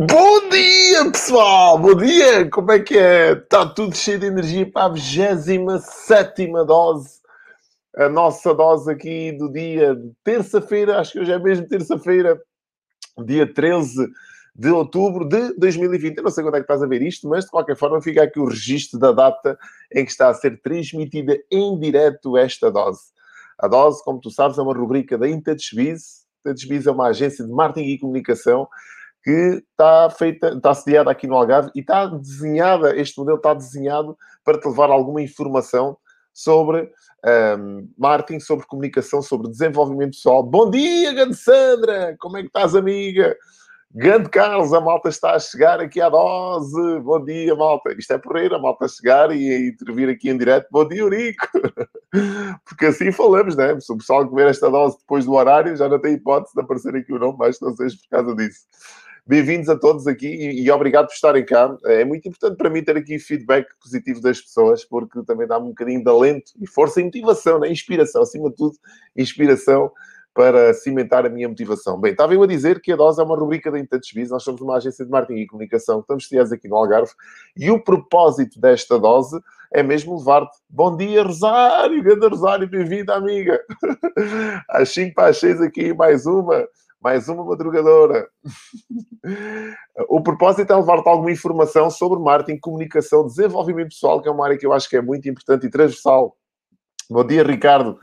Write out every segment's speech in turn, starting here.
Bom dia, pessoal! Bom dia! Como é que é? Está tudo cheio de energia para a 27 dose. A nossa dose aqui do dia de terça-feira, acho que hoje é mesmo terça-feira, dia 13 de outubro de 2020. Eu não sei quando é que estás a ver isto, mas de qualquer forma fica aqui o registro da data em que está a ser transmitida em direto esta dose. A dose, como tu sabes, é uma rubrica da InTouchBiz. InTouchBiz é uma agência de marketing e comunicação que está feita, está sediada aqui no Algarve e está desenhada, este modelo está desenhado para te levar alguma informação sobre um, marketing, sobre comunicação, sobre desenvolvimento pessoal. Bom dia, grande Sandra! Como é que estás, amiga? Grande Carlos, a malta está a chegar aqui à dose. Bom dia, malta. Isto é porreira, a malta chegar e intervir aqui em direto. Bom dia, Eurico. Porque assim falamos, né? Se o pessoal comer esta dose depois do horário, já não tem hipótese de aparecer aqui o nome, mas não seja por causa disso. Bem-vindos a todos aqui e, e, obrigado por estarem cá. É muito importante para mim ter aqui feedback positivo das pessoas, porque também dá-me um bocadinho de alento e força e motivação, né? inspiração, acima de tudo, inspiração para cimentar a minha motivação. Bem, estava eu a dizer que a Dose é uma rubrica da InTouchBiz, nós somos uma agência de marketing e comunicação estamos sediados aqui no Algarve e o propósito desta dose é mesmo levar-te. Bom dia, Rosário! Grande Rosário, bem-vinda, amiga! Às 5 para as 6 aqui, mais uma mais uma madrugadora. o propósito é levar-te alguma informação sobre marketing, comunicação, desenvolvimento pessoal, que é uma área que eu acho que é muito importante e transversal. Bom dia, Ricardo,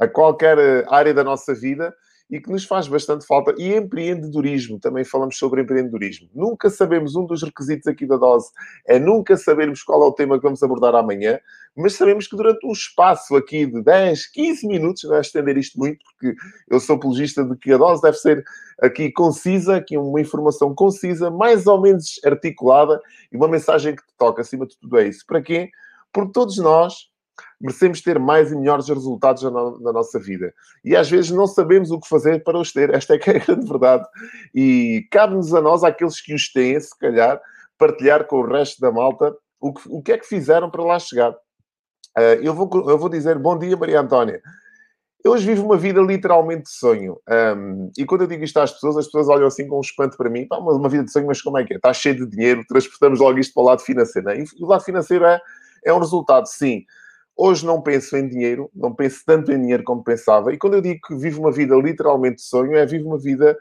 a qualquer eh, área da nossa vida e que nos faz bastante falta. E empreendedorismo, também falamos sobre empreendedorismo. Nunca sabemos, um dos requisitos aqui da dose é nunca sabermos qual é o tema que vamos abordar amanhã, mas sabemos que durante um espaço aqui de 10, 15 minutos, não é estender isto muito, porque eu sou apologista de que a dose deve ser aqui concisa, aqui uma informação concisa, mais ou menos articulada e uma mensagem que te toca, acima de tudo é isso. Para quê? Porque todos nós merecemos ter mais e melhores resultados na, na, nossa vida. E às vezes não sabemos o que fazer para os ter. Esta é que é a grande verdade. E cabe-nos a nós, àqueles que os têm, se calhar, partilhar com o resto da malta o que, o que é que fizeram para lá chegar. Uh, eu, vou, eu vou dizer bom dia, Maria Antónia. Eu hoje vivo uma vida literalmente de sonho. Um, e quando eu digo isto às pessoas, as pessoas olham assim com um espanto para mim. Pá, uma, vida de sonho, mas como é que é? Está cheio de dinheiro, transportamos logo isto para o lado financeiro. É? E o lado financeiro é, é um resultado, sim. Hoje não penso em dinheiro, não penso tanto em dinheiro como pensava. E quando eu digo que vivo uma vida literalmente de sonho, é vivo uma vida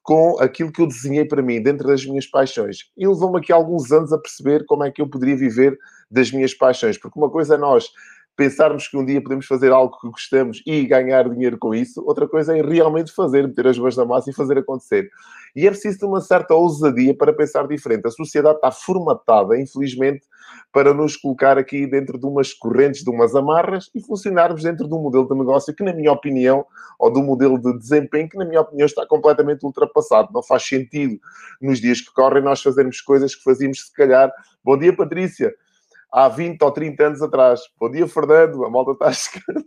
com aquilo que eu desenhei para mim, dentro das minhas paixões. E levou-me aqui alguns anos a perceber como é que eu poderia viver das minhas paixões. Porque uma coisa é nós pensarmos que um dia podemos fazer algo que gostamos e ganhar dinheiro com isso, outra coisa é realmente fazer, meter as mãos na massa e fazer acontecer. E é preciso ter uma certa ousadia para pensar diferente. A sociedade está formatada, infelizmente, para nos colocar aqui dentro de umas correntes, de umas amarras e funcionarmos dentro de um modelo de negócio que, na minha opinião, ou de um modelo de desempenho que, na minha opinião, está completamente ultrapassado. Não faz sentido, nos dias que correm, nós fazermos coisas que fazíamos, se calhar. Bom dia, Patrícia há 20 ou 30 anos atrás. Bom dia, Fernando. A malta está chegando.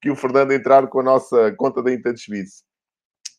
que o Fernando entrar com a nossa conta da Intensvice.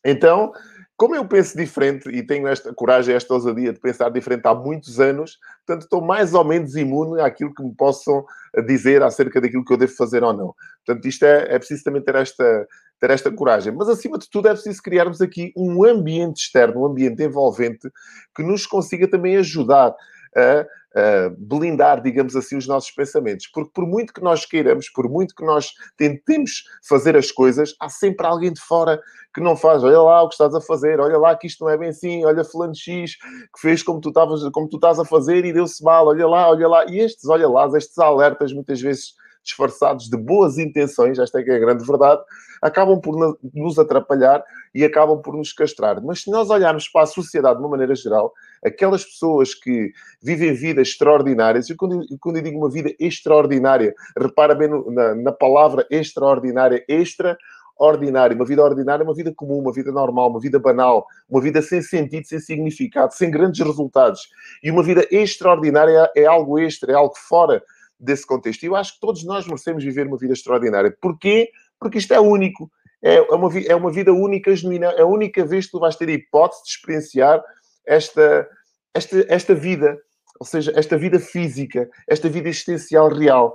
Então, como eu penso diferente e tenho esta coragem, esta ousadia de pensar diferente há muitos anos, portanto, estou mais ou menos imune àquilo que me possam dizer acerca daquilo que eu devo fazer ou não. Portanto, isto é, é preciso também ter esta, ter esta coragem. Mas, acima de tudo, é preciso criarmos aqui um ambiente externo, um ambiente envolvente, que nos consiga também ajudar a uh, blindar, digamos assim, os nossos pensamentos. Porque por muito que nós queiramos, por muito que nós tentemos fazer as coisas, há sempre alguém de fora que não faz. Olha lá o que estás a fazer, olha lá que isto não é bem assim, olha fulano X que fez como tu, estavas, como tu estás a fazer e deu-se mal, olha lá, olha lá. E estes olha lá, estes alertas muitas vezes disfarçados de boas intenções, esta é que é a grande verdade, acabam por nos atrapalhar e acabam por nos castrar. Mas se nós olharmos para a sociedade de uma maneira geral, aquelas pessoas que vivem vidas extraordinárias, e quando, quando eu digo uma vida extraordinária, repara bem no, na, na palavra extraordinária, extra. Uma vida ordinária é uma vida comum, uma vida normal, uma vida banal, uma vida sem sentido, sem significado, sem grandes resultados. E uma vida extraordinária é algo extra, é algo fora desse contexto. E eu acho que todos nós merecemos viver uma vida extraordinária. Porquê? Porque isto é único. É uma, é uma vida única, genuína. É a única vez que tu vais ter a hipótese de experienciar esta, esta, esta vida. Ou seja, esta vida física, esta vida existencial real.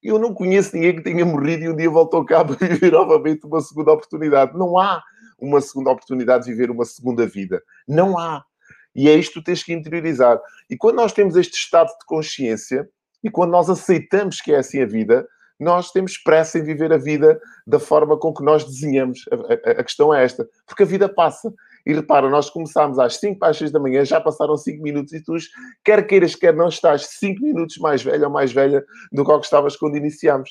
Eu não conheço ninguém que tenha morrido e um dia voltou cá para viver novamente uma segunda oportunidade. Não há uma segunda oportunidade de viver uma segunda vida. Não há. E é isto que tu tens que interiorizar. E quando nós temos este estado de consciência, e quando nós aceitamos que é assim a vida, nós temos pressa em viver a vida da forma com que nós desenhamos. A, a, a questão é esta, porque a vida passa. E repara, nós começámos às 5 para as 6 da manhã, já passaram 5 minutos e tu, quer queiras, quer não, estás 5 minutos mais velho ou mais velha do que estavas quando iniciámos.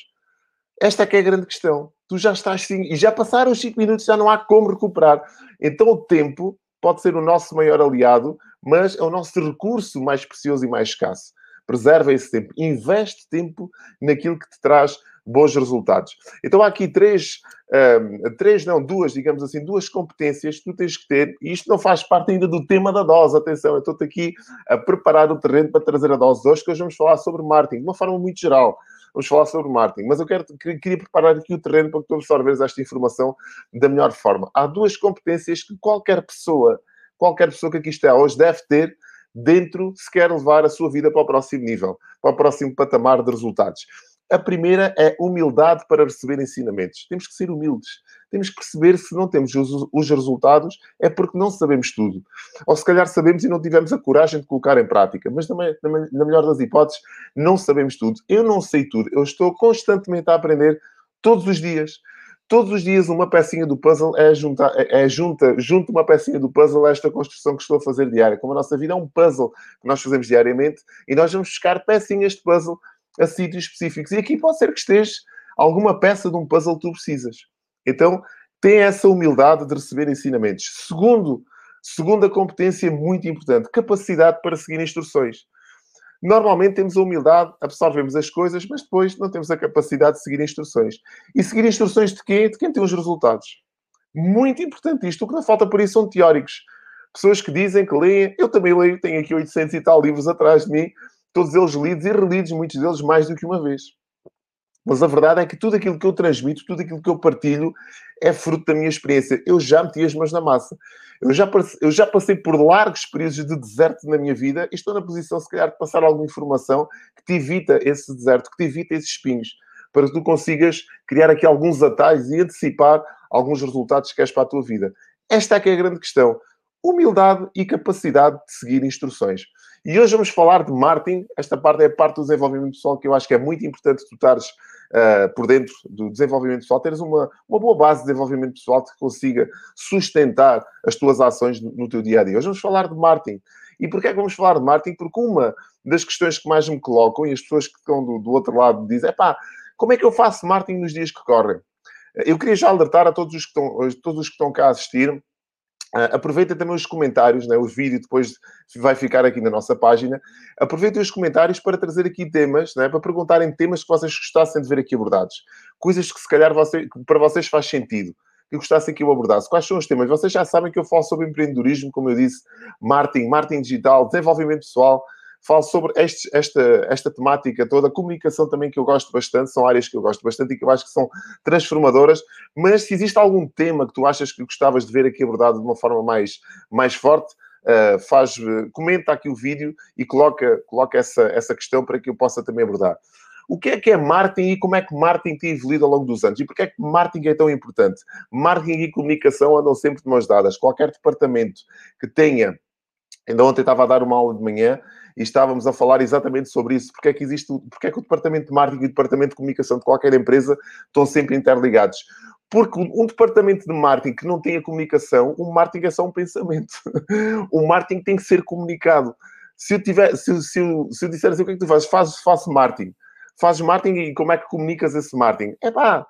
Esta é que é a grande questão. Tu já estás 5 e já passaram os 5 minutos, já não há como recuperar. Então o tempo pode ser o nosso maior aliado, mas é o nosso recurso mais precioso e mais escasso. Preserva esse tempo. Investe tempo naquilo que te traz bons resultados. Então há aqui três, um, três, não, duas, digamos assim, duas competências que tu tens que ter, e isto não faz parte ainda do tema da dose, atenção, eu estou-te aqui a preparar o terreno para trazer a dose hoje, que hoje vamos falar sobre marketing, de uma forma muito geral. Vamos falar sobre marketing, mas eu quero, queria preparar aqui o terreno para que tu absorveres esta informação da melhor forma. Há duas competências que qualquer pessoa, qualquer pessoa que aqui está hoje deve ter dentro se quer levar a sua vida para o próximo nível, para o próximo patamar de resultados. A primeira é humildade para receber ensinamentos. Temos que ser humildes. Temos que perceber se não temos os, os, resultados é porque não sabemos tudo. Ou se calhar sabemos e não tivemos a coragem de colocar em prática. Mas também, na melhor das hipóteses, não sabemos tudo. Eu não sei tudo. Eu estou constantemente a aprender todos os dias. Todos os dias uma pecinha do puzzle é juntar, é, é junta, junto uma pecinha do puzzle a esta construção que estou a fazer diária. Como a nossa vida é um puzzle que nós fazemos diariamente e nós vamos buscar pecinhas de puzzle a sítios específicos. E aqui pode ser que esteja alguma peça de um puzzle que tu precisas. Então, tem essa humildade de receber ensinamentos. Segundo, segunda competência muito importante, capacidade para seguir instruções. Normalmente temos a humildade, absorvemos as coisas, mas depois não temos a capacidade de seguir instruções. E seguir instruções de quem? De quem tem os resultados. Muito importante isto. O que não falta por isso são teóricos. Pessoas que dizem que leem. Eu também leio, tenho aqui 800 e tal livros atrás de mim, todos eles lidos e relidos, muitos deles mais do que uma vez. Mas a verdade é que tudo aquilo que eu transmito, tudo aquilo que eu partilho, é fruto da minha experiência. Eu já meti as mãos na massa. Eu já, eu já passei por largos períodos de deserto na minha vida e estou na posição, se calhar, de passar alguma informação que te evita esse deserto, que te evita esses espinhos, para que tu consigas criar aqui alguns atalhos e antecipar alguns resultados que queres para a tua vida. Esta é que é a grande questão. Humildade e capacidade de seguir instruções. E hoje vamos falar de marketing. Esta parte é a parte do desenvolvimento pessoal que eu acho que é muito importante tu estares uh, por dentro do desenvolvimento pessoal, teres uma, uma boa base de desenvolvimento pessoal que consiga sustentar as tuas ações no, teu dia a dia. Hoje vamos falar de marketing. E porquê é que vamos falar de marketing? Porque uma das questões que mais me colocam e as pessoas que estão do, do outro lado dizem: é pá, como é que eu faço marketing nos dias que correm? Eu queria já alertar a todos os que estão, todos os que estão cá a assistir Uh, aproveita também os comentários, né? o vídeo depois vai ficar aqui na nossa página. Aproveitem os comentários para trazer aqui temas, né? para perguntarem temas que vocês gostassem de ver aqui abordados. Coisas que se calhar você, para vocês faz sentido, que gostassem que eu abordasse. Quais são os temas? Vocês já sabem que eu falo sobre empreendedorismo, como eu disse, marketing, marketing digital, desenvolvimento pessoal falo sobre este, esta, esta temática toda, comunicação também que eu gosto bastante, são áreas que eu gosto bastante e que eu acho que são transformadoras, mas se existe algum tema que tu achas que gostavas de ver aqui abordado de uma forma mais, mais forte, uh, faz, comenta aqui o vídeo e coloca, coloca essa, essa questão para que eu possa também abordar. O que é que é marketing e como é que marketing tem evoluído ao longo dos anos? E porquê é que marketing é tão importante? Marketing e comunicação andam sempre de mãos dadas. Qualquer departamento que tenha... Ainda ontem estava a dar uma aula de manhã e estávamos a falar exatamente sobre isso. Porque é que existe, porque é que o departamento de marketing e o departamento de comunicação de qualquer empresa estão sempre interligados? Porque um departamento de marketing que não tem a comunicação, o marketing é só um pensamento. o marketing tem que ser comunicado. Se eu, tiver, se, se, eu, se eu disser assim, o que é que tu fazes? Faço, faço marketing. Fazes marketing e como é que comunicas esse marketing? É pá,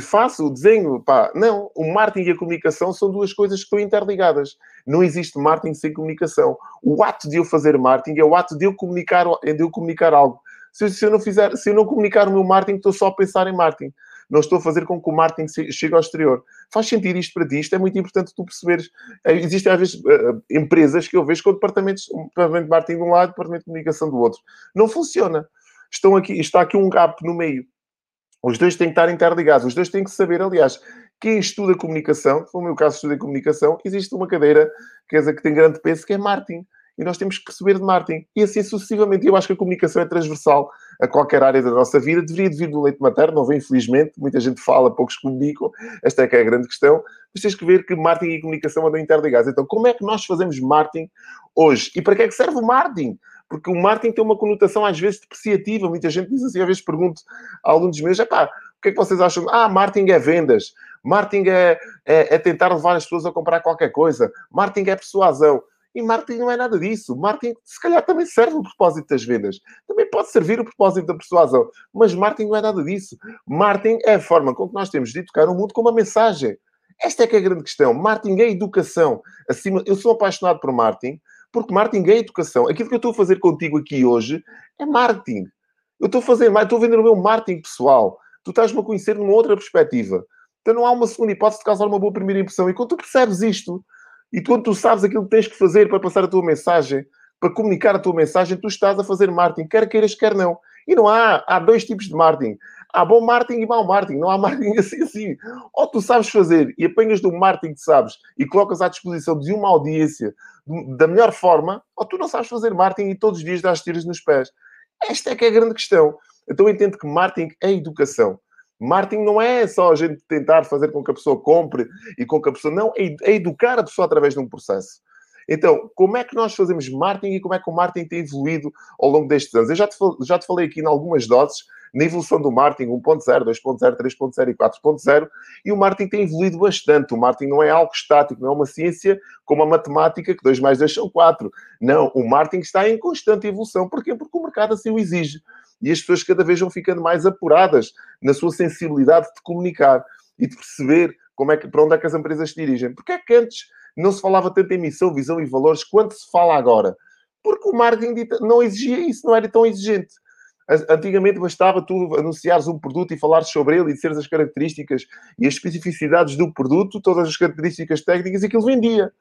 faço o desenho, pá. Não, o marketing e a comunicação são duas coisas que estão interligadas. Não existe marketing sem comunicação. O ato de eu fazer marketing é o ato de eu comunicar, é de eu comunicar algo. Se, se eu não fizer, se eu não comunicar o meu marketing, estou só a pensar em marketing. Não estou a fazer com que o marketing chegue ao exterior. Faz sentido isto para ti? Isto é muito importante tu perceberes. Eh, existem, às vezes, uh, empresas que eu vejo com departamentos, um departamento de marketing de um lado e departamento de comunicação do outro. Não funciona. Estão aqui, está aqui um gap no meio. Os dois têm que estar interligados, os dois têm que saber, aliás, quem estuda comunicação, no meu caso estuda comunicação, existe uma cadeira quer dizer, que tem grande peso, que é marketing. E nós temos que perceber de marketing. E assim sucessivamente. Eu acho que a comunicação é transversal a qualquer área da nossa vida, deveria vir do leite materno, não vem infelizmente, muita gente fala, poucos comunicam, esta é que é a grande questão, mas tens que ver que marketing e comunicação andam interligados. Então, como é que nós fazemos marketing hoje? E para que é que serve o marketing? Porque o marketing tem uma conotação às vezes depreciativa, muita gente diz assim, às vezes pergunto a alunos meus, é pá, o que é que vocês acham? Ah, marketing é vendas, marketing é, é, é tentar levar as pessoas a comprar qualquer coisa, marketing é persuasão. E marketing não é nada disso. Marketing, se calhar, também serve o propósito das vendas. Também pode servir o propósito da persuasão. Mas marketing não é nada disso. Marketing é a forma com que nós temos de educar o mundo com uma mensagem. Esta é que é a grande questão. Marketing é educação. Acima, eu sou apaixonado por marketing, porque marketing é educação. Aquilo que eu estou a fazer contigo aqui hoje é marketing. Eu estou a fazer, estou a vender o meu marketing pessoal. Tu estás-me a conhecer numa outra perspectiva. Então não há uma segunda hipótese de causar uma boa primeira impressão. E quando tu percebes isto, e quando tu sabes aquilo que tens que fazer para passar a tua mensagem, para comunicar a tua mensagem, tu estás a fazer marketing, quer queiras, quer não. E não há, há dois tipos de marketing. Há bom marketing e mau marketing. Não há marketing assim assim. Ou tu sabes fazer e apanhas do marketing que sabes e colocas à disposição de uma audiência da melhor forma, ou tu não sabes fazer marketing e todos os dias dás tiras nos pés. Esta é que é a grande questão. Então eu entendo que marketing é educação. Marketing não é só a gente tentar fazer com que a pessoa compre e com que a pessoa. Não, é, é educar a pessoa através de um processo. Então, como é que nós fazemos marketing e como é que o marketing tem evoluído ao longo destes anos? Eu já te, já te falei aqui em algumas doses na evolução do marketing 1.0, 2.0, 3.0 e 4.0 e o marketing tem evoluído bastante. O marketing não é algo estático, não é uma ciência como a matemática, que 2 mais 2 são 4. Não, o marketing está em constante evolução. Porquê? Porque o mercado assim o exige e as pessoas cada vez vão ficando mais apuradas na sua sensibilidade de comunicar e de perceber como é que, para onde é que as empresas se dirigem. Porque é que antes não se falava tanto em missão, visão e valores quanto se fala agora? Porque o marketing não exigia isso, não era tão exigente. Antigamente bastava tu anunciares um produto e falares sobre ele e disseres as características e as especificidades do produto, todas as características técnicas e aquilo vendia.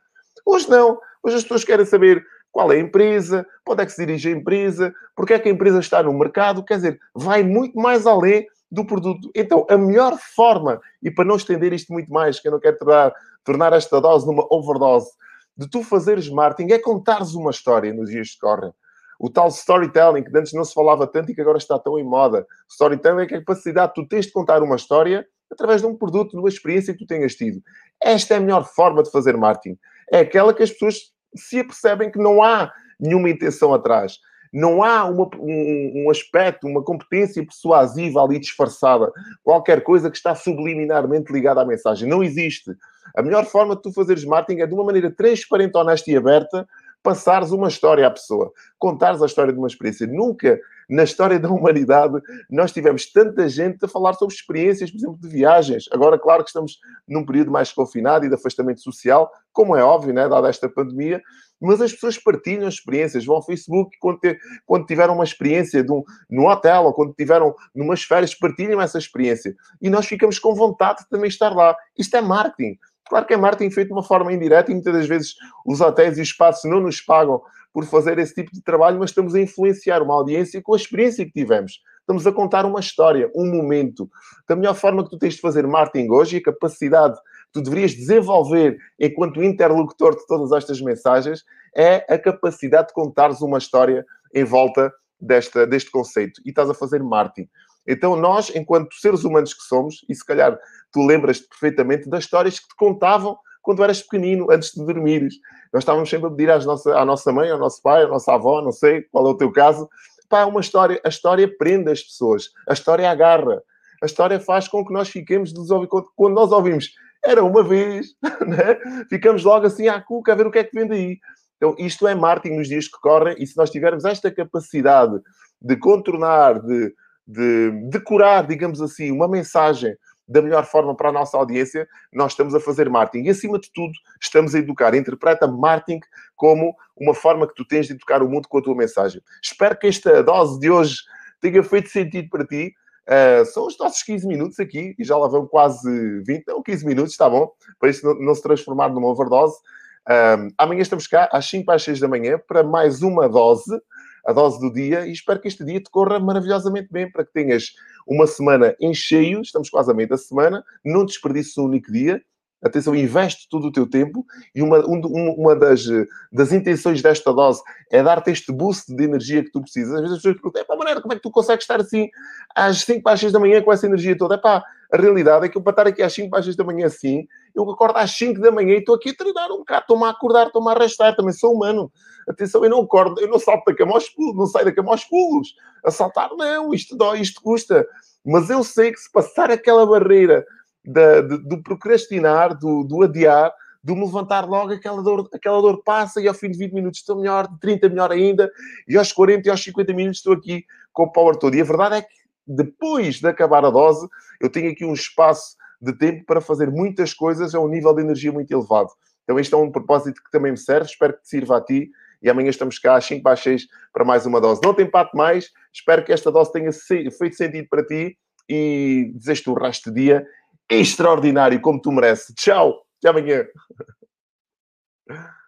Hoje não. Hoje as pessoas querem saber qual é a empresa, onde é que se dirige a empresa, porque é que a empresa está no mercado, quer dizer, vai muito mais além do produto. Então, a melhor forma, e para não estender isto muito mais, que eu não quero tornar, tornar esta dose numa overdose, de tu fazeres marketing é contares uma história nos dias que correm. O tal storytelling, que antes não se falava tanto e que agora está tão em moda. Storytelling é a capacidade que tu tens de contar uma história através de um produto, de uma experiência que tu tenhas tido. Esta é a melhor forma de fazer marketing. É aquela que as pessoas se apercebem que não há nenhuma intenção atrás. Não há uma, um, um, aspecto, uma competência persuasiva ali disfarçada. Qualquer coisa que está subliminarmente ligada à mensagem. Não existe. A melhor forma de tu fazeres marketing é de uma maneira transparente, honesta e aberta, passares uma história à pessoa, contares a história de uma experiência. Nunca na história da humanidade nós tivemos tanta gente a falar sobre experiências, por exemplo, de viagens. Agora, claro que estamos num período mais confinado e de afastamento social, como é óbvio, né, dada esta pandemia, mas as pessoas partilham as experiências, vão ao Facebook quando, ter, quando tiveram uma experiência de um, no hotel ou quando tiveram numas férias, partilham essa experiência. E nós ficamos com vontade de também estar lá. Isto é marketing. Claro que é marketing feito de uma forma indireta e muitas das vezes os hotéis e os espaços não nos pagam por fazer esse tipo de trabalho, mas estamos a influenciar uma audiência com a experiência que tivemos. Estamos a contar uma história, um momento. Da melhor forma que tu tens de fazer marketing hoje e a capacidade que tu deverias desenvolver enquanto interlocutor de todas estas mensagens é a capacidade de contares uma história em volta desta, deste conceito. E estás a fazer marketing. Então, nós, enquanto seres humanos que somos, e se calhar tu lembras-te perfeitamente das histórias que te contavam quando eras pequenino, antes de dormires. Nós estávamos sempre a pedir às nossa, à nossa mãe, ao nosso pai, à nossa avó, não sei qual é o teu caso, pá, uma história. A história prende as pessoas, a história agarra, a história faz com que nós fiquemos quando nós ouvimos era uma vez, né? ficamos logo assim à cuca a ver o que é que vem daí. Então, isto é marketing nos dias que correm, e se nós tivermos esta capacidade de contornar, de de decorar, digamos assim, uma mensagem da melhor forma para a nossa audiência, nós estamos a fazer marketing. E, acima de tudo, estamos a educar. Interpreta marketing como uma forma que tu tens de educar o mundo com a tua mensagem. Espero que esta dose de hoje tenha feito sentido para ti. Uh, são os nossos 15 minutos aqui, e já lá vão quase 20, não, 15 minutos, está bom, para isso não, não se transformar numa overdose. Uh, amanhã estamos cá às 5 às 6 da manhã para mais uma dose a dose do dia e espero que este dia te corra maravilhosamente bem para que tenhas uma semana em cheio, estamos quase a meio da semana, não desperdices um único dia. Atenção, investe todo o teu tempo e uma, um, uma das, das intenções desta dose é dar-te este boost de energia que tu precisas. Às vezes as pessoas perguntam, é pá, maneira, como é que tu consegues estar assim às 5 para as 6 da manhã com essa energia toda? É pá, a realidade é que eu para estar aqui às 5 para as 6 da manhã assim, eu acordo às 5 da manhã e estou aqui a treinar um bocado, estou-me a acordar, estou-me a arrastar, também sou humano. Atenção, eu não acordo, eu não salto da cama aos pulos, não saio da cama aos pulos. A saltar, não, isto dói, isto custa. Mas eu sei que se passar aquela barreira da, de, do procrastinar, do, do adiar, do me levantar logo, aquela dor, aquela dor passa e ao fim de 20 minutos estou melhor, de 30 melhor ainda, e aos 40 e aos 50 minutos estou aqui com o power todo. E a verdade é que depois de acabar a dose, eu tenho aqui um espaço de tempo para fazer muitas coisas a um nível de energia muito elevado. Então, este é um propósito que também me serve, espero que te sirva a ti. E amanhã estamos cá às 5 para as 6 para mais uma dose. Não tem pato mais, espero que esta dose tenha feito sentido para ti e desejo-te um resto de dia extraordinário, como tu mereces. Tchau, até amanhã.